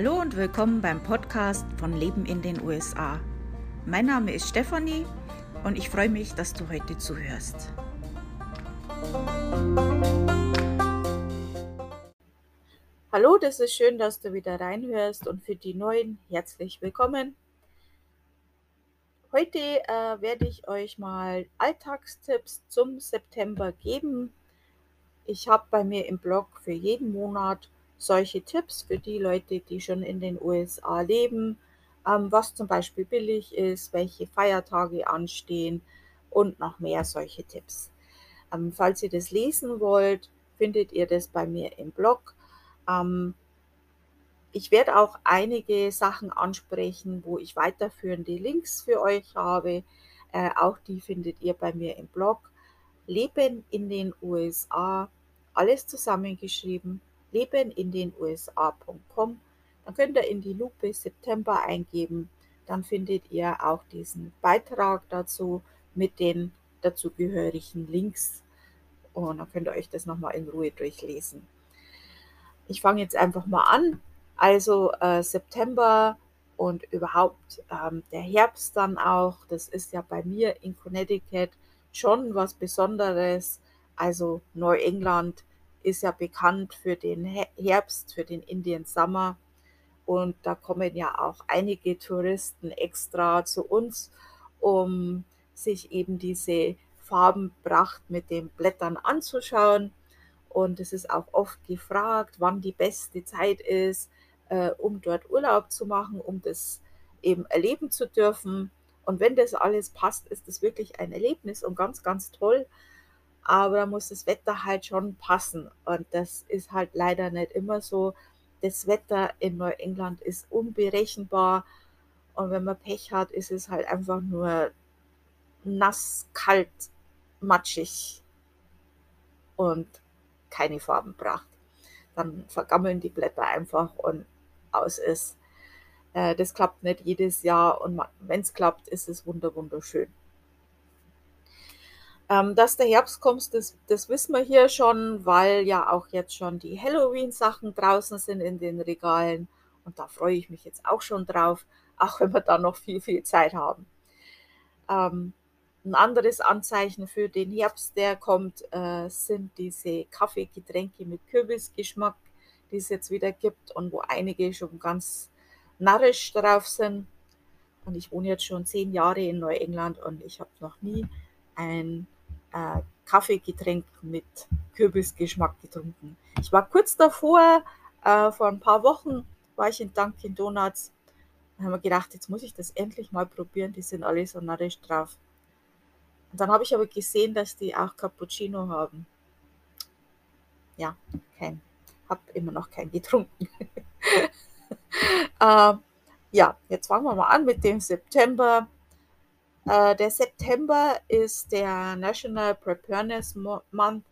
Hallo und willkommen beim Podcast von Leben in den USA. Mein Name ist Stefanie und ich freue mich, dass du heute zuhörst. Hallo, das ist schön, dass du wieder reinhörst und für die Neuen herzlich willkommen. Heute äh, werde ich euch mal Alltagstipps zum September geben. Ich habe bei mir im Blog für jeden Monat solche Tipps für die Leute, die schon in den USA leben, ähm, was zum Beispiel billig ist, welche Feiertage anstehen und noch mehr solche Tipps. Ähm, falls ihr das lesen wollt, findet ihr das bei mir im Blog. Ähm, ich werde auch einige Sachen ansprechen, wo ich weiterführende Links für euch habe. Äh, auch die findet ihr bei mir im Blog. Leben in den USA, alles zusammengeschrieben leben in den USA.com. Dann könnt ihr in die Lupe September eingeben. Dann findet ihr auch diesen Beitrag dazu mit den dazugehörigen Links. Und dann könnt ihr euch das nochmal in Ruhe durchlesen. Ich fange jetzt einfach mal an. Also äh, September und überhaupt ähm, der Herbst dann auch. Das ist ja bei mir in Connecticut schon was Besonderes. Also Neuengland ist ja bekannt für den Herbst, für den Indian Summer. Und da kommen ja auch einige Touristen extra zu uns, um sich eben diese Farbenpracht mit den Blättern anzuschauen. Und es ist auch oft gefragt, wann die beste Zeit ist, äh, um dort Urlaub zu machen, um das eben erleben zu dürfen. Und wenn das alles passt, ist es wirklich ein Erlebnis und ganz, ganz toll aber da muss das Wetter halt schon passen. Und das ist halt leider nicht immer so. Das Wetter in Neuengland ist unberechenbar. Und wenn man Pech hat, ist es halt einfach nur nass, kalt, matschig und keine Farbenpracht. Dann vergammeln die Blätter einfach und aus ist. Äh, das klappt nicht jedes Jahr und wenn es klappt, ist es wunderschön. Ähm, dass der Herbst kommt, das, das wissen wir hier schon, weil ja auch jetzt schon die Halloween-Sachen draußen sind in den Regalen. Und da freue ich mich jetzt auch schon drauf, auch wenn wir da noch viel, viel Zeit haben. Ähm, ein anderes Anzeichen für den Herbst, der kommt, äh, sind diese Kaffeegetränke mit Kürbisgeschmack, die es jetzt wieder gibt und wo einige schon ganz narrisch drauf sind. Und ich wohne jetzt schon zehn Jahre in Neuengland und ich habe noch nie ein äh, Kaffeegetränk mit Kürbisgeschmack getrunken. Ich war kurz davor, äh, vor ein paar Wochen war ich in Dunkin' Donuts und habe mir gedacht, jetzt muss ich das endlich mal probieren. Die sind alle so narrisch drauf. Und dann habe ich aber gesehen, dass die auch Cappuccino haben. Ja, kein. Habe immer noch keinen getrunken. äh, ja, jetzt fangen wir mal an mit dem September. Äh, der September ist der National Preparedness Month.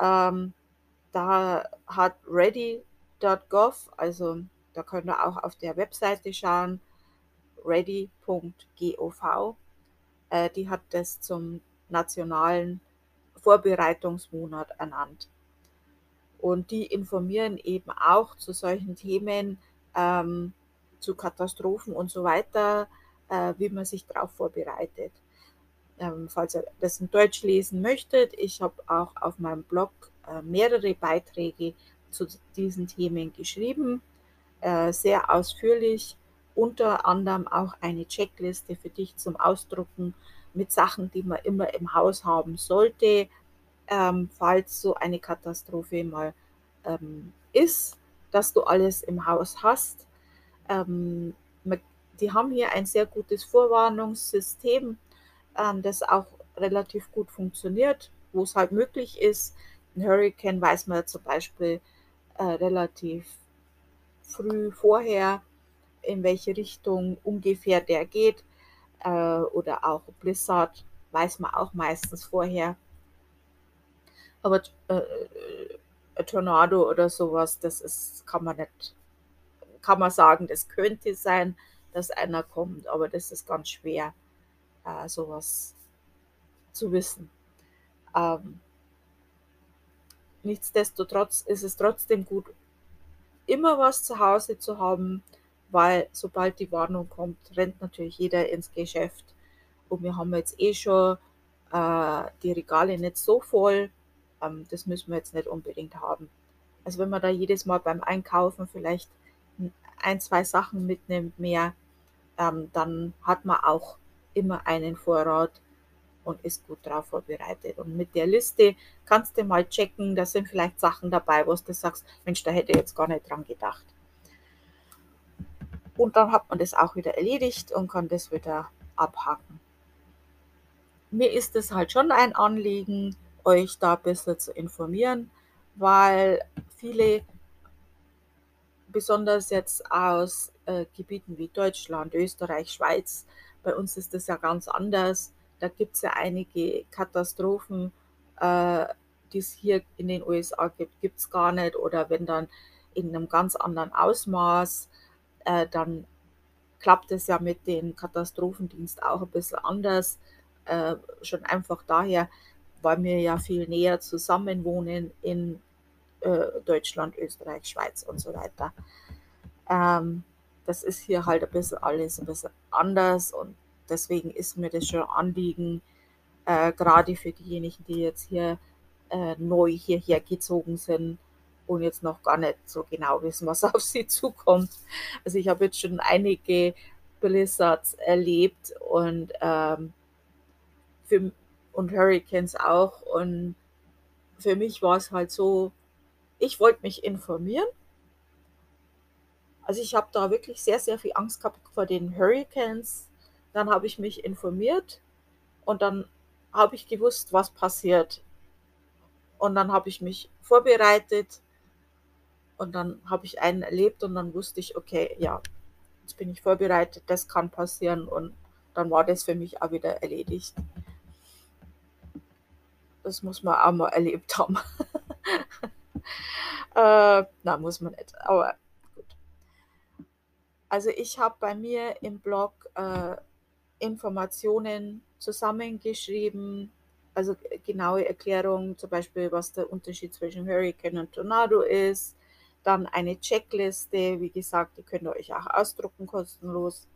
Ähm, da hat ready.gov, also da könnt ihr auch auf der Webseite schauen, ready.gov. Äh, die hat das zum nationalen Vorbereitungsmonat ernannt. Und die informieren eben auch zu solchen Themen, ähm, zu Katastrophen und so weiter, äh, wie man sich darauf vorbereitet. Ähm, falls ihr das in Deutsch lesen möchtet, ich habe auch auf meinem Blog äh, mehrere Beiträge zu diesen Themen geschrieben, äh, sehr ausführlich, unter anderem auch eine Checkliste für dich zum Ausdrucken mit Sachen, die man immer im Haus haben sollte, ähm, falls so eine Katastrophe mal ähm, ist, dass du alles im Haus hast. Ähm, man die haben hier ein sehr gutes Vorwarnungssystem, ähm, das auch relativ gut funktioniert, wo es halt möglich ist. Ein Hurricane weiß man zum Beispiel äh, relativ früh vorher, in welche Richtung ungefähr der geht. Äh, oder auch Blizzard weiß man auch meistens vorher. Aber äh, äh, Tornado oder sowas, das ist, kann man nicht, kann man sagen, das könnte sein, dass einer kommt, aber das ist ganz schwer, äh, sowas zu wissen. Ähm, nichtsdestotrotz ist es trotzdem gut, immer was zu Hause zu haben, weil sobald die Warnung kommt, rennt natürlich jeder ins Geschäft. Und wir haben jetzt eh schon äh, die Regale nicht so voll. Ähm, das müssen wir jetzt nicht unbedingt haben. Also wenn man da jedes Mal beim Einkaufen vielleicht ein, zwei Sachen mitnimmt mehr, ähm, dann hat man auch immer einen Vorrat und ist gut darauf vorbereitet. Und mit der Liste kannst du mal checken, da sind vielleicht Sachen dabei, wo du sagst, Mensch, da hätte ich jetzt gar nicht dran gedacht. Und dann hat man das auch wieder erledigt und kann das wieder abhaken. Mir ist es halt schon ein Anliegen, euch da ein bisschen zu informieren, weil viele, besonders jetzt aus äh, Gebieten wie Deutschland, Österreich, Schweiz, bei uns ist das ja ganz anders. Da gibt es ja einige Katastrophen, äh, die es hier in den USA gibt, gibt es gar nicht. Oder wenn dann in einem ganz anderen Ausmaß, äh, dann klappt es ja mit dem Katastrophendienst auch ein bisschen anders. Äh, schon einfach daher, weil wir ja viel näher zusammen wohnen in äh, Deutschland, Österreich, Schweiz und so weiter. Ähm, das ist hier halt ein bisschen alles ein bisschen anders und deswegen ist mir das schon Anliegen, äh, gerade für diejenigen, die jetzt hier äh, neu hierher gezogen sind und jetzt noch gar nicht so genau wissen, was auf sie zukommt. Also ich habe jetzt schon einige Blizzards erlebt und, ähm, für, und Hurricanes auch. Und für mich war es halt so, ich wollte mich informieren. Also ich habe da wirklich sehr, sehr viel Angst gehabt vor den Hurricanes. Dann habe ich mich informiert und dann habe ich gewusst, was passiert. Und dann habe ich mich vorbereitet und dann habe ich einen erlebt und dann wusste ich, okay, ja, jetzt bin ich vorbereitet, das kann passieren und dann war das für mich auch wieder erledigt. Das muss man auch mal erlebt haben. äh, na, muss man nicht, aber gut. Also ich habe bei mir im Blog äh, Informationen zusammengeschrieben, also genaue Erklärungen, zum Beispiel, was der Unterschied zwischen Hurricane und Tornado ist. Dann eine Checkliste, wie gesagt, die könnt ihr euch auch ausdrucken, kostenlos.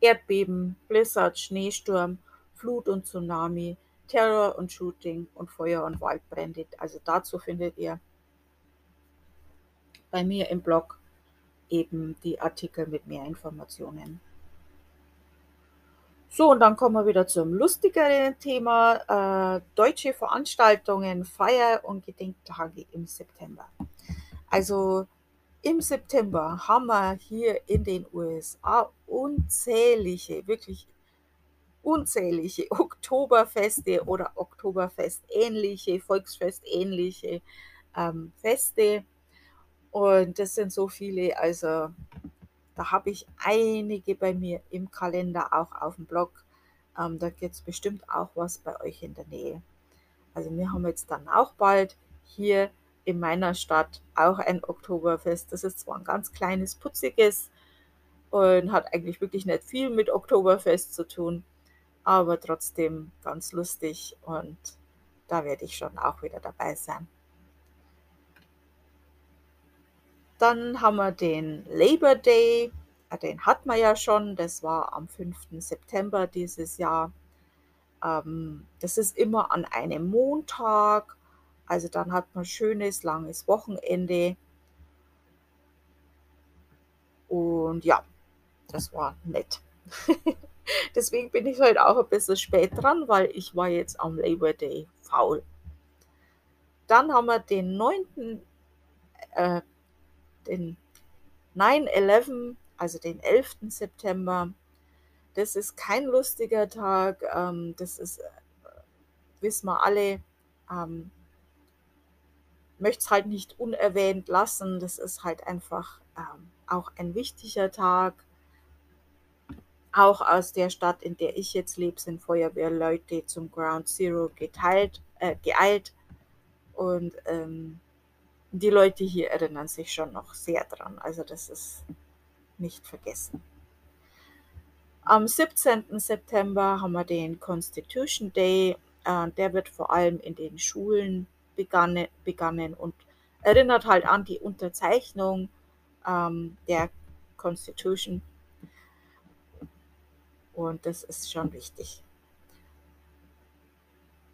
Erdbeben, Blizzard, Schneesturm, Flut und Tsunami, Terror und Shooting und Feuer und Waldbrände. Also dazu findet ihr bei mir im Blog eben die Artikel mit mehr Informationen. So, und dann kommen wir wieder zum lustigeren Thema. Äh, deutsche Veranstaltungen, Feier- und Gedenktage im September. Also im September haben wir hier in den USA unzählige, wirklich unzählige Oktoberfeste oder Oktoberfest-ähnliche, Volksfest-ähnliche ähm, Feste. Und das sind so viele, also da habe ich einige bei mir im Kalender, auch auf dem Blog. Ähm, da gibt es bestimmt auch was bei euch in der Nähe. Also wir haben jetzt dann auch bald hier in meiner Stadt auch ein Oktoberfest. Das ist zwar ein ganz kleines, putziges und hat eigentlich wirklich nicht viel mit Oktoberfest zu tun, aber trotzdem ganz lustig und da werde ich schon auch wieder dabei sein. Dann haben wir den Labor Day, äh, den hat man ja schon, das war am 5. September dieses Jahr. Ähm, das ist immer an einem Montag, also dann hat man schönes, langes Wochenende. Und ja, das war nett. Deswegen bin ich heute auch ein bisschen spät dran, weil ich war jetzt am Labor Day faul. Dann haben wir den 9. Äh, den 9-11, also den 11. September. Das ist kein lustiger Tag. Ähm, das ist, äh, wissen wir alle, ähm, möchte es halt nicht unerwähnt lassen. Das ist halt einfach ähm, auch ein wichtiger Tag. Auch aus der Stadt, in der ich jetzt lebe, sind Feuerwehrleute zum Ground Zero geteilt, äh, geeilt. Und ähm, die Leute hier erinnern sich schon noch sehr dran. Also das ist nicht vergessen. Am 17. September haben wir den Constitution Day. Äh, der wird vor allem in den Schulen begangen, begangen und erinnert halt an die Unterzeichnung ähm, der Constitution. Und das ist schon wichtig.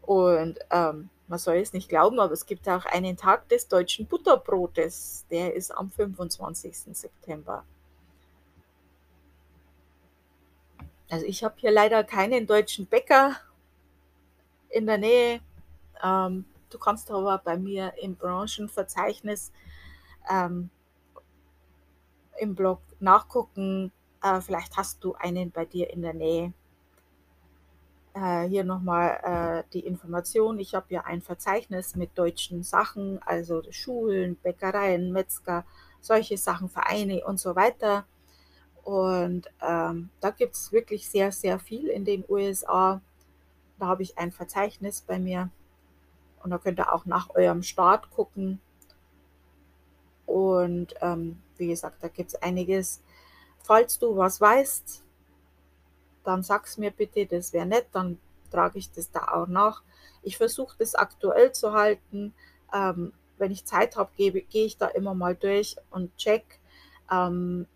Und ähm, man soll es nicht glauben, aber es gibt auch einen Tag des deutschen Butterbrotes. Der ist am 25. September. Also ich habe hier leider keinen deutschen Bäcker in der Nähe. Ähm, du kannst aber bei mir im Branchenverzeichnis ähm, im Blog nachgucken. Äh, vielleicht hast du einen bei dir in der Nähe. Äh, hier nochmal äh, die Information. Ich habe ja ein Verzeichnis mit deutschen Sachen, also Schulen, Bäckereien, Metzger, solche Sachen, Vereine und so weiter. Und ähm, da gibt es wirklich sehr, sehr viel in den USA. Da habe ich ein Verzeichnis bei mir. Und da könnt ihr auch nach eurem Start gucken. Und ähm, wie gesagt, da gibt es einiges. Falls du was weißt, dann sag's mir bitte, das wäre nett, dann trage ich das da auch nach. Ich versuche das aktuell zu halten. Ähm, wenn ich Zeit habe, gehe geh ich da immer mal durch und check. Ähm,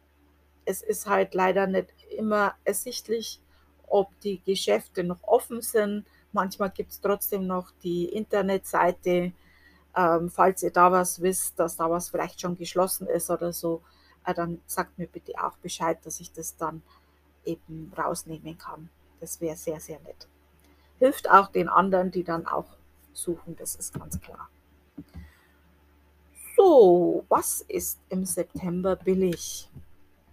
es ist halt leider nicht immer ersichtlich, ob die Geschäfte noch offen sind. Manchmal gibt es trotzdem noch die Internetseite. Ähm, falls ihr da was wisst, dass da was vielleicht schon geschlossen ist oder so, dann sagt mir bitte auch Bescheid, dass ich das dann eben rausnehmen kann. Das wäre sehr, sehr nett. Hilft auch den anderen, die dann auch suchen, das ist ganz klar. So, was ist im September billig?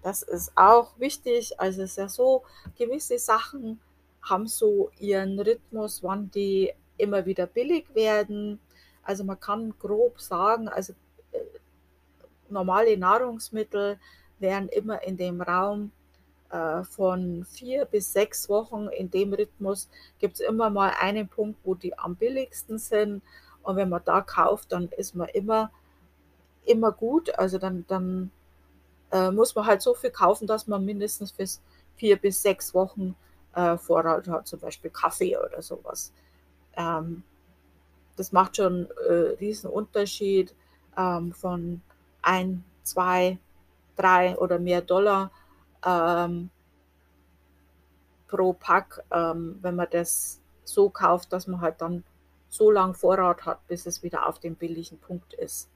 Das ist auch wichtig. Also es ist ja so, gewisse Sachen haben so ihren Rhythmus, wann die immer wieder billig werden. Also man kann grob sagen, also äh, normale Nahrungsmittel werden immer in dem Raum äh, von vier bis sechs Wochen in dem Rhythmus gibt es immer mal einen Punkt, wo die am billigsten sind. Und wenn man da kauft, dann ist man immer, immer gut. Also dann, dann äh, muss man halt so viel kaufen, dass man mindestens für vier bis sechs Wochen äh, Vorrat hat, zum Beispiel Kaffee oder sowas. Ähm, das macht schon äh, riesen Unterschied ähm, von ein, zwei, drei oder mehr Dollar ähm, pro Pack, ähm, wenn man das so kauft, dass man halt dann so lange Vorrat hat, bis es wieder auf dem billigen Punkt ist.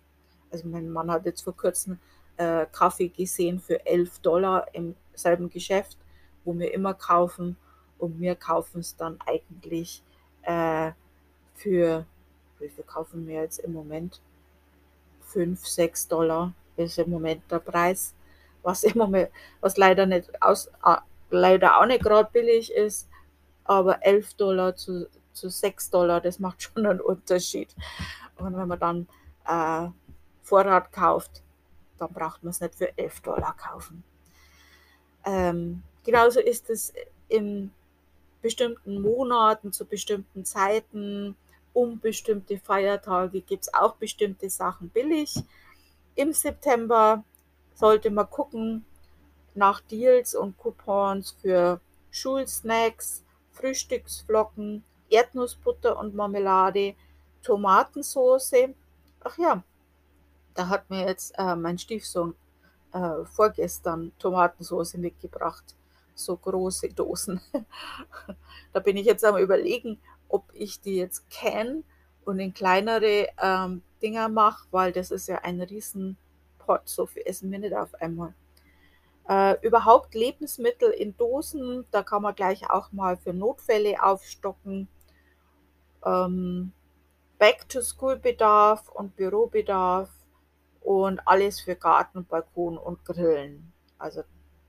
Also mein Mann hat jetzt vor kurzem äh, Kaffee gesehen für 11 Dollar im selben Geschäft, wo wir immer kaufen und wir kaufen es dann eigentlich äh, für, wie viel kaufen wir jetzt im Moment? 5, 6 Dollar ist im Moment der Preis was immer mehr, was leider nicht aus, leider auch nicht gerade billig ist, aber 11 Dollar zu, zu 6 Dollar, das macht schon einen Unterschied. Und wenn man dann äh, Vorrat kauft, dann braucht man es nicht für 11 Dollar kaufen. Ähm, genauso ist es in bestimmten Monaten, zu bestimmten Zeiten, um bestimmte Feiertage gibt es auch bestimmte Sachen billig. Im September sollte man gucken nach Deals und Coupons für Schulsnacks, Frühstücksflocken, Erdnussbutter und Marmelade, Tomatensauce. Ach ja, da hat mir jetzt äh, mein Stiefsohn äh, vorgestern Tomatensauce mitgebracht. So große Dosen. da bin ich jetzt am überlegen, ob ich die jetzt kenne und in kleinere ähm, Dinger mache, weil das ist ja ein riesen Pot, so viel essen wir nicht auf einmal. Äh, überhaupt Lebensmittel in Dosen, da kann man gleich auch mal für Notfälle aufstocken. Ähm, Back-to-School-Bedarf und Bürobedarf und alles für Garten, Balkon und Grillen. Also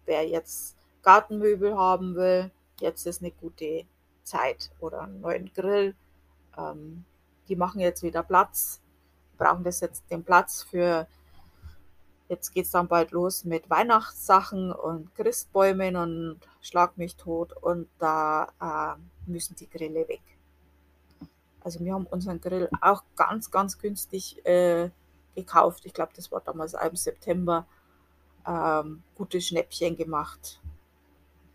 wer jetzt Gartenmöbel haben will, jetzt ist eine gute Zeit oder einen neuen Grill. Ähm, die machen jetzt wieder Platz, brauchen das jetzt den Platz für Jetzt geht es dann bald los mit Weihnachtssachen und Christbäumen und Schlag mich tot und da äh, müssen die Grille weg. Also wir haben unseren Grill auch ganz, ganz günstig äh, gekauft. Ich glaube, das war damals im September. Ähm, gute Schnäppchen gemacht.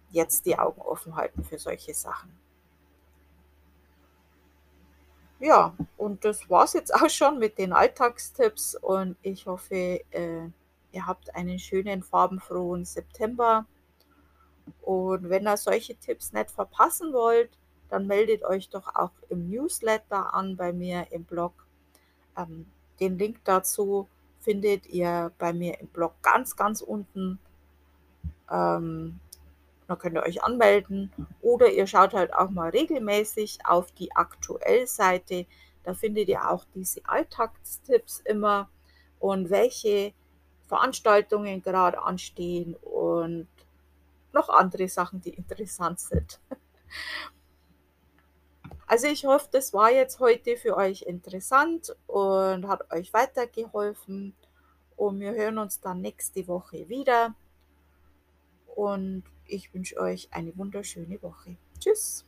Jetzt die Augen offen halten für solche Sachen. Ja, und das war's jetzt auch schon mit den Alltagstipps und ich hoffe, äh, ihr habt einen schönen, farbenfrohen September. Und wenn ihr solche Tipps nicht verpassen wollt, dann meldet euch doch auch im Newsletter an bei mir im Blog. Ähm, den Link dazu findet ihr bei mir im Blog ganz, ganz unten. Ähm, da könnt ihr euch anmelden oder ihr schaut halt auch mal regelmäßig auf die Aktuell-Seite. Da findet ihr auch diese Alltagstipps immer und welche Veranstaltungen gerade anstehen und noch andere Sachen, die interessant sind. Also ich hoffe, das war jetzt heute für euch interessant und hat euch weitergeholfen. Und wir hören uns dann nächste Woche wieder. Und ich wünsche euch eine wunderschöne Woche. Tschüss.